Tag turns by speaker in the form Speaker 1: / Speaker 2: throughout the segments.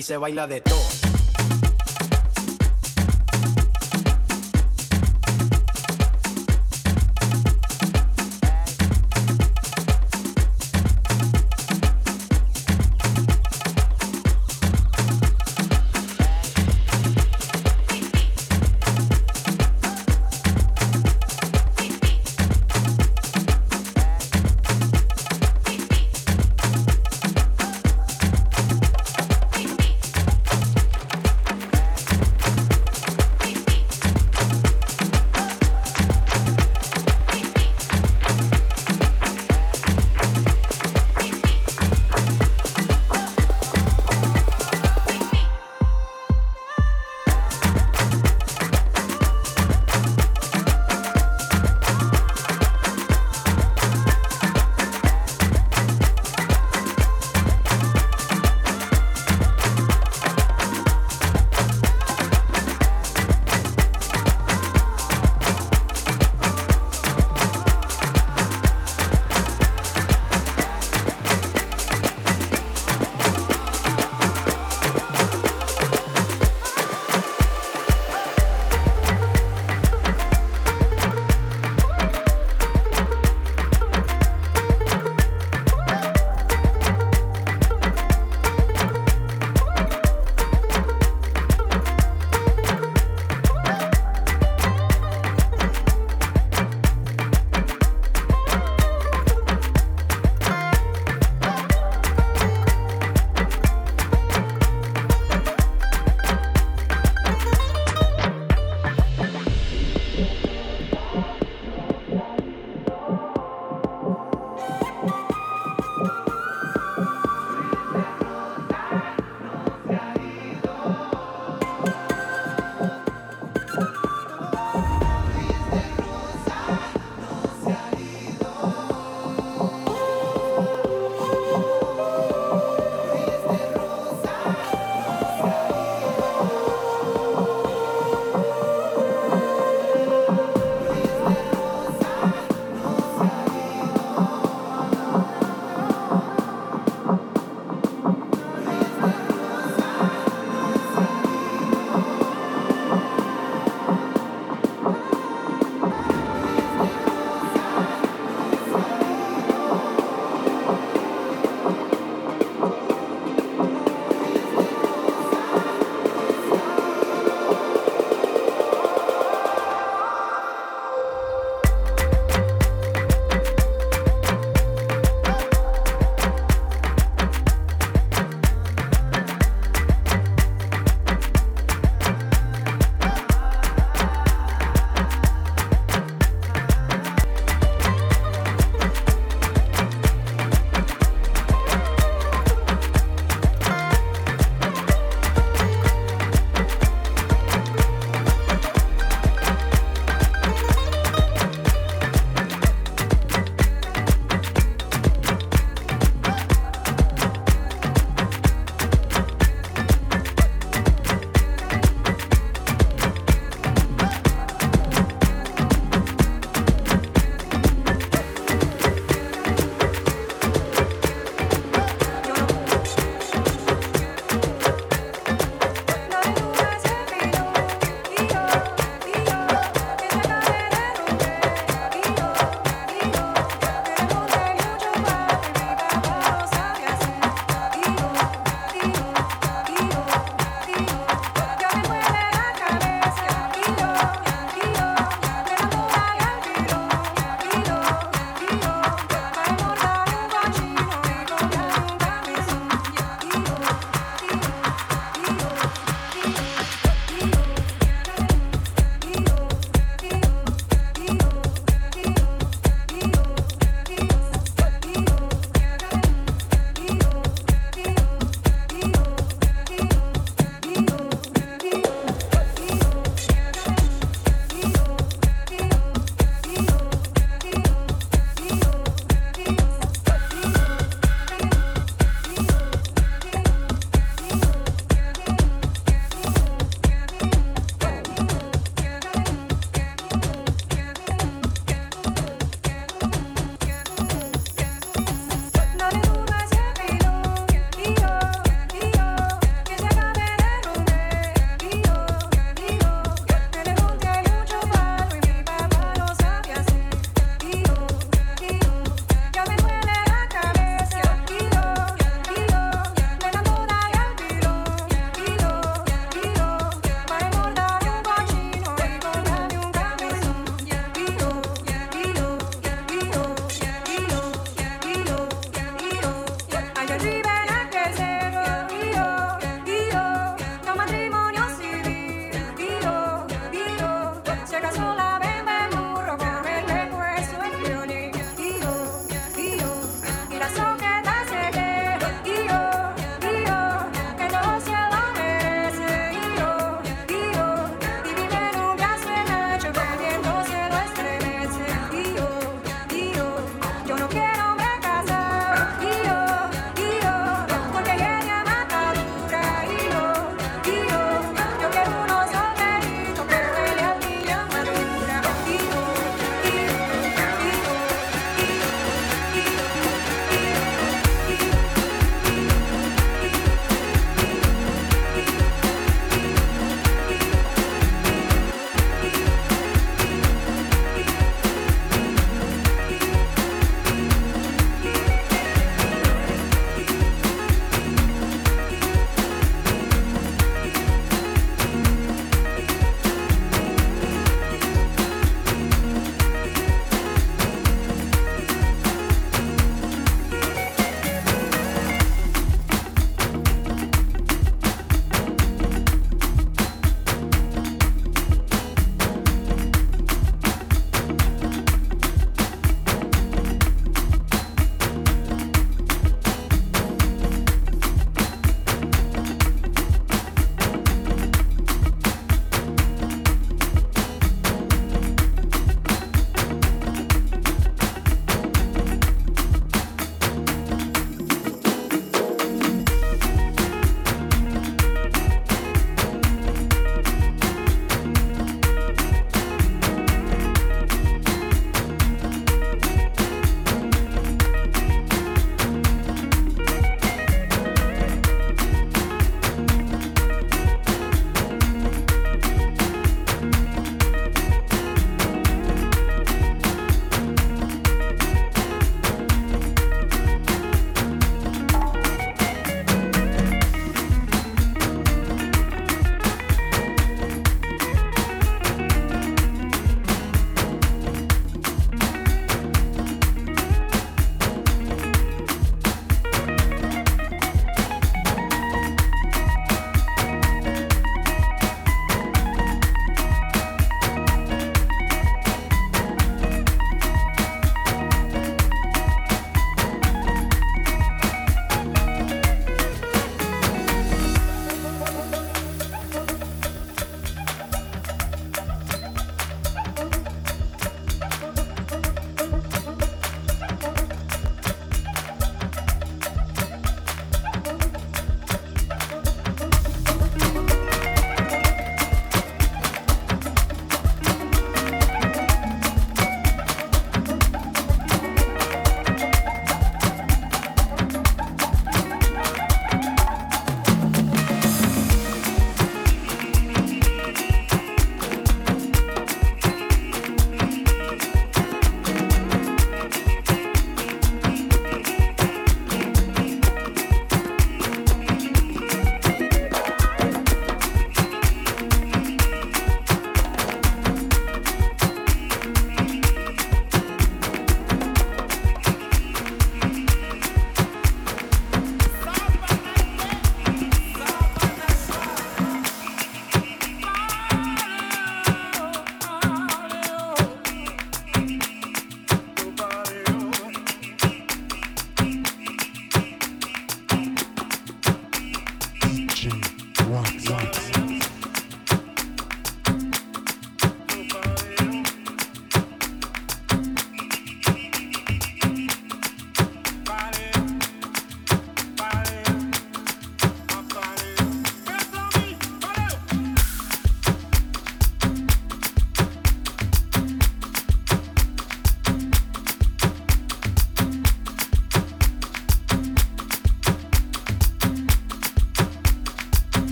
Speaker 1: Aquí se baila de todo.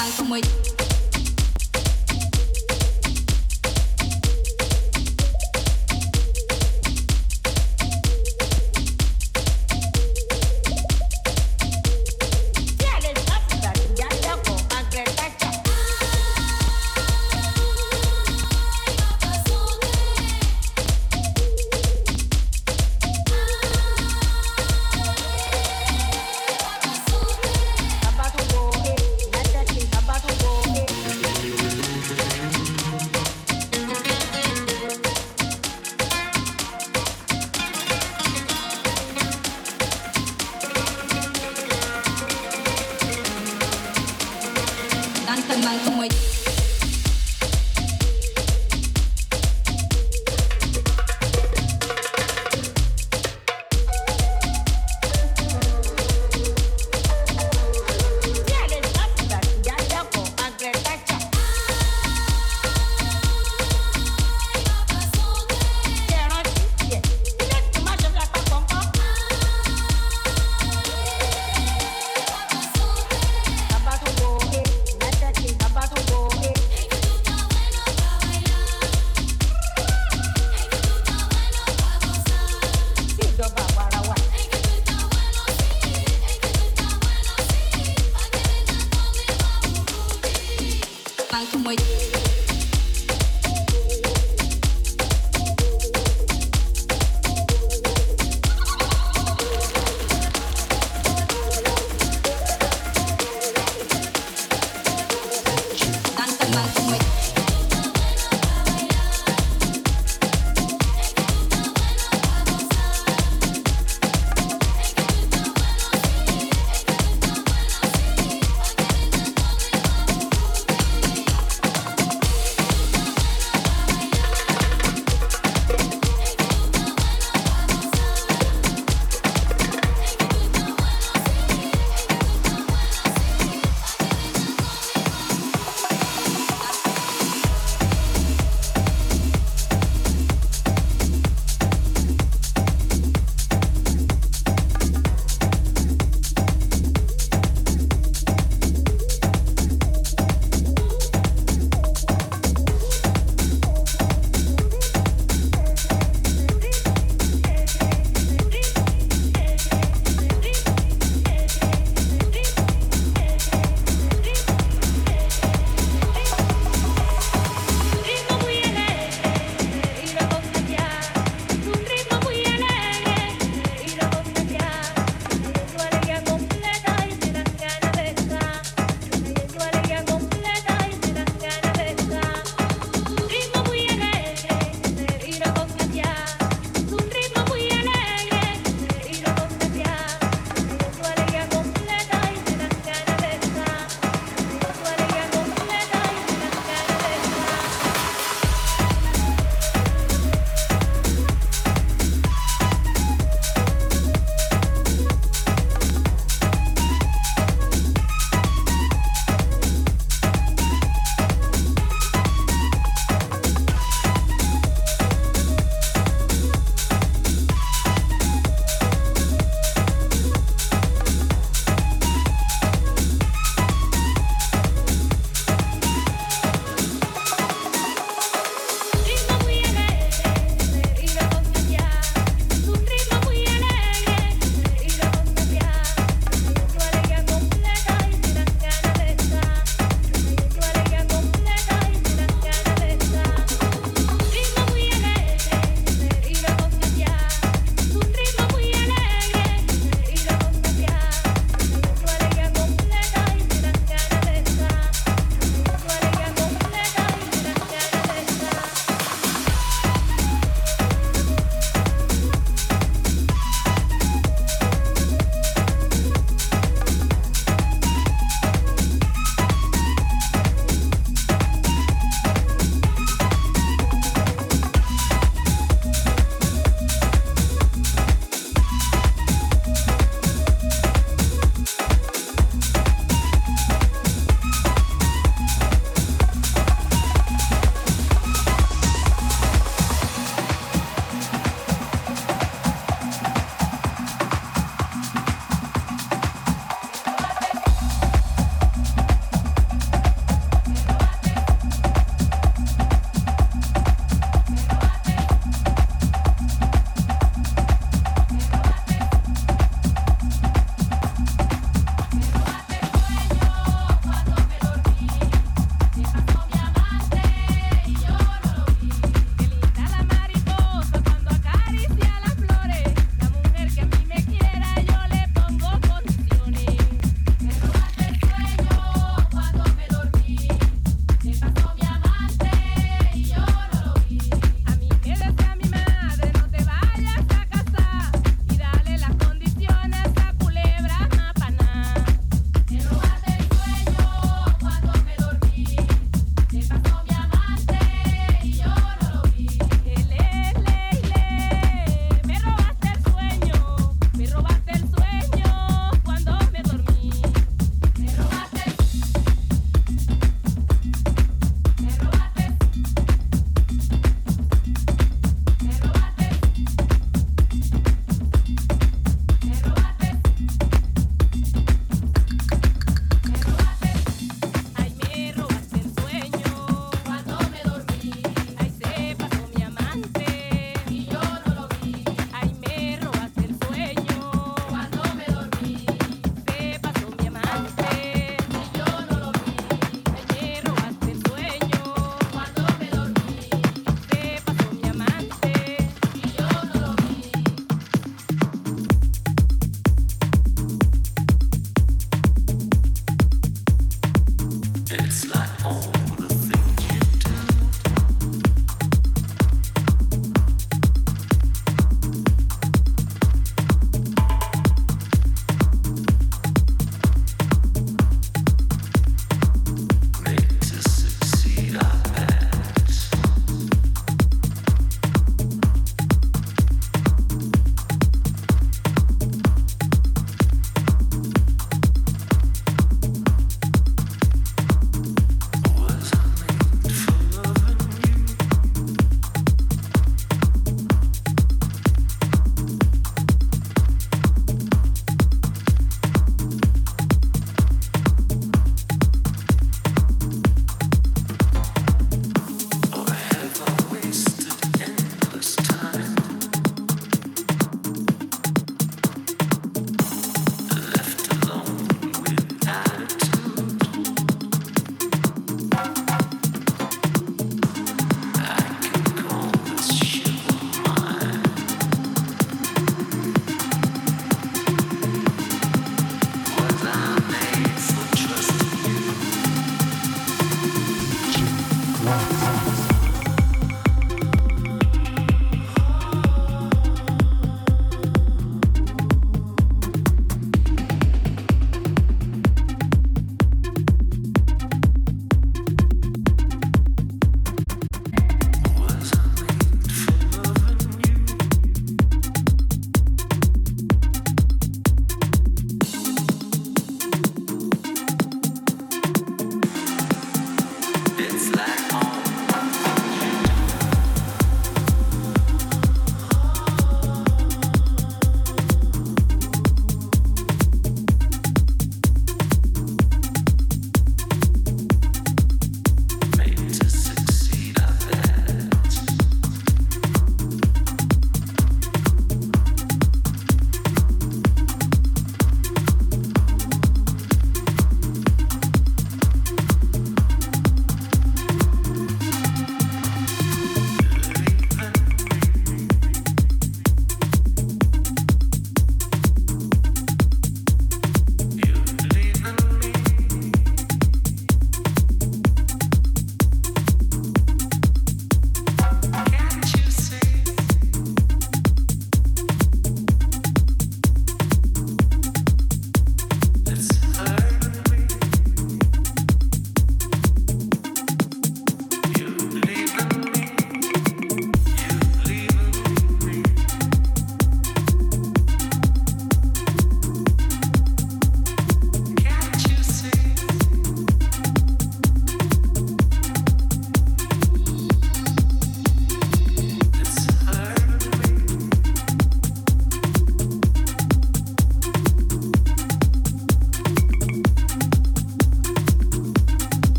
Speaker 2: like I'm with.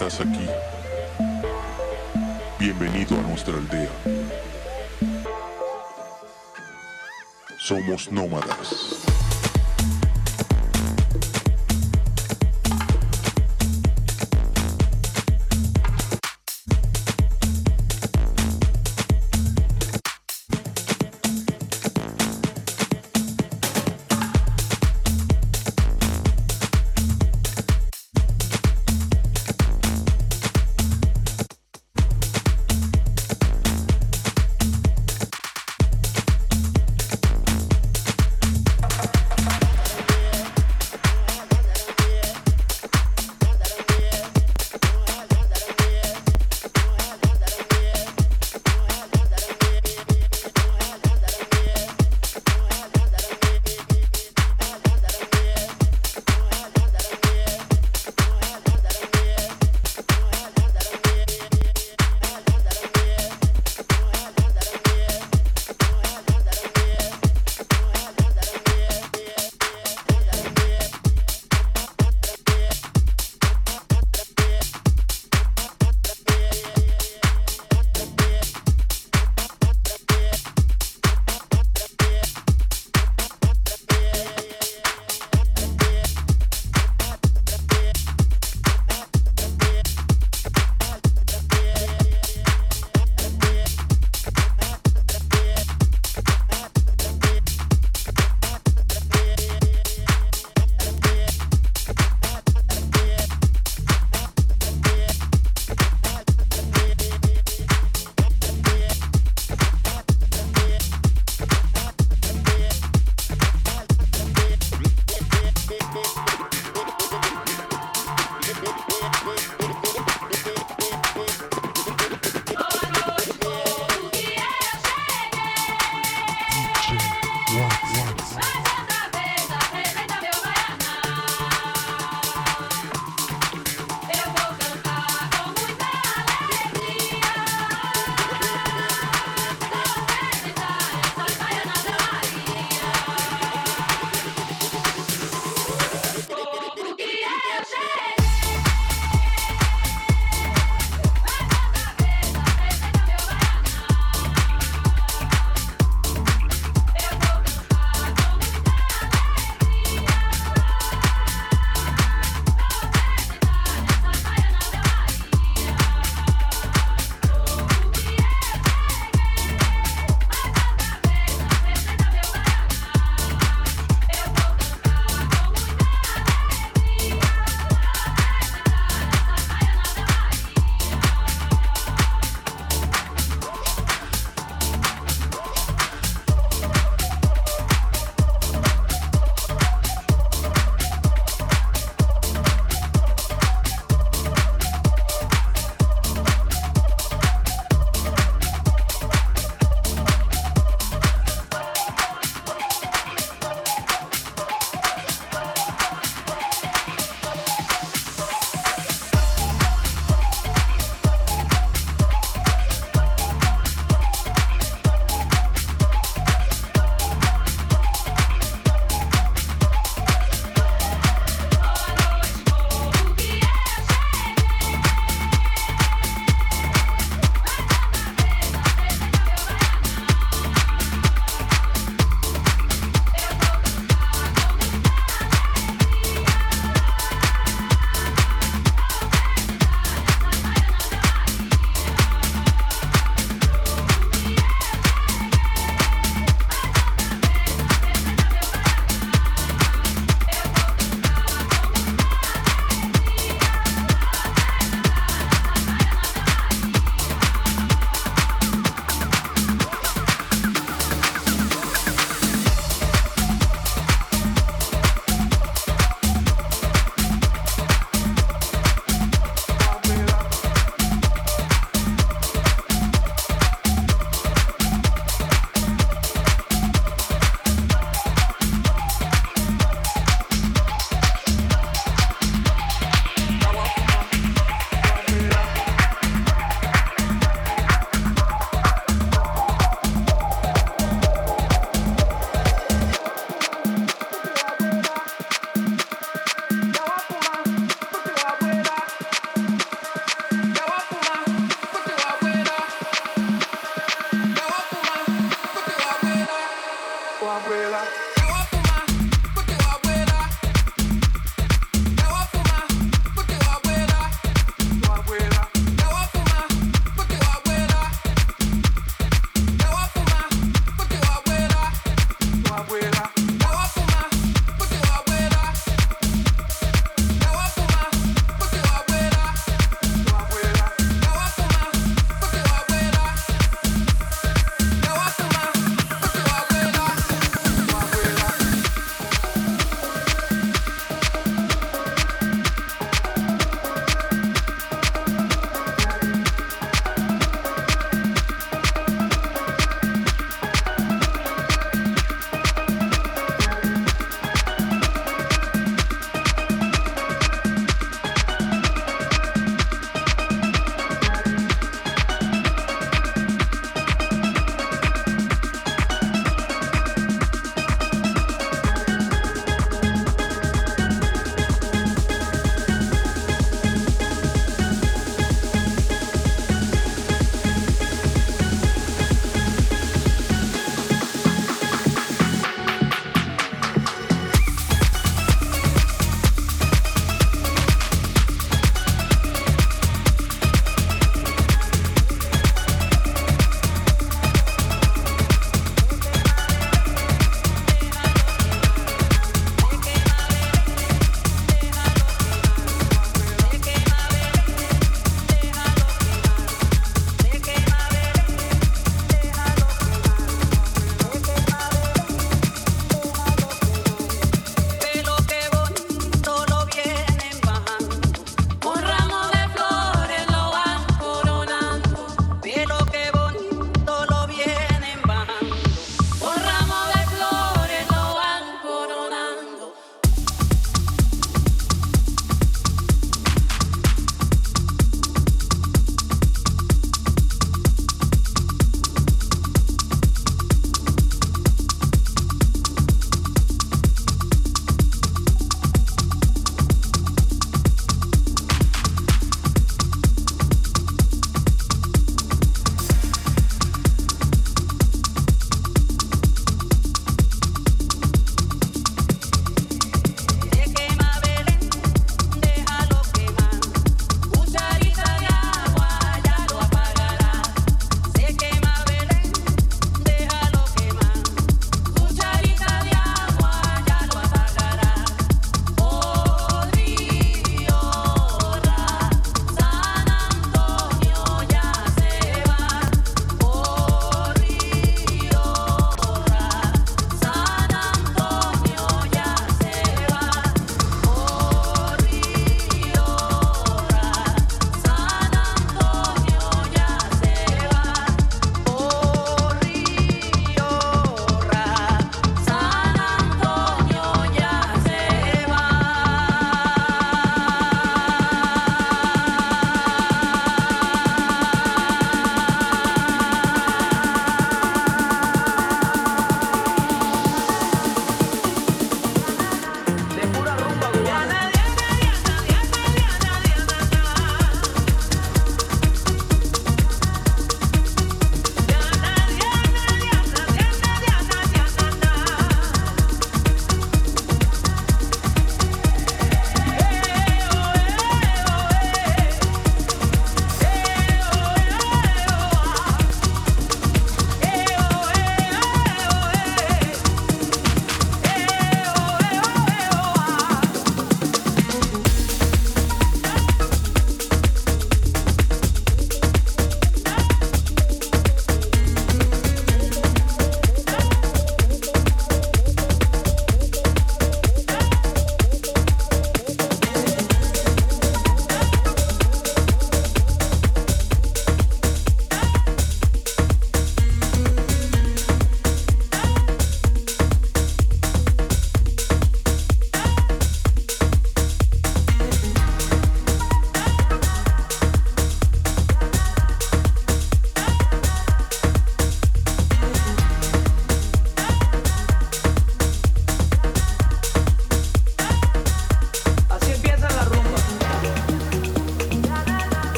Speaker 2: Estás aquí. Bienvenido a nuestra aldea. Somos nómadas.